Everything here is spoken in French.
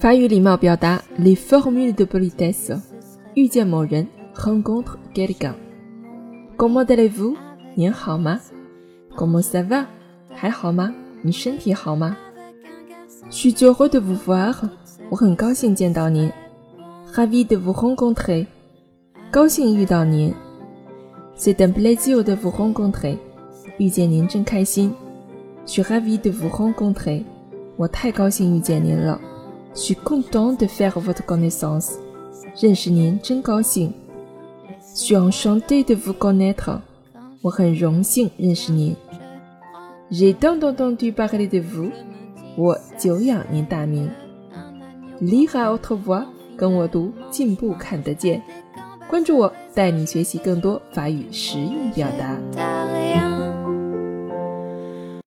法语礼貌表达 les formules de politesse。遇见某人 rencontre quelqu'un。Comment allez-vous？您好吗？Comment ça va？还好吗？你身体好吗？Je suis heureux de vous voir。我很高兴见到您。Ravi de vous rencontrer。高兴遇到您。C'est un plaisir de vous rencontrer。遇见您真开心。Je suis ravi de vous rencontrer。 我太高兴遇见您了。Je suis content de faire votre connaissance。认识您真高兴。Je suis enchanté de vous connaître。我很荣幸认识您。J'ai tant entendu parler de vous。我久仰您大名。Lire à haute voix，跟我读，进步看得见。关注我，带你学习更多法语实用表达。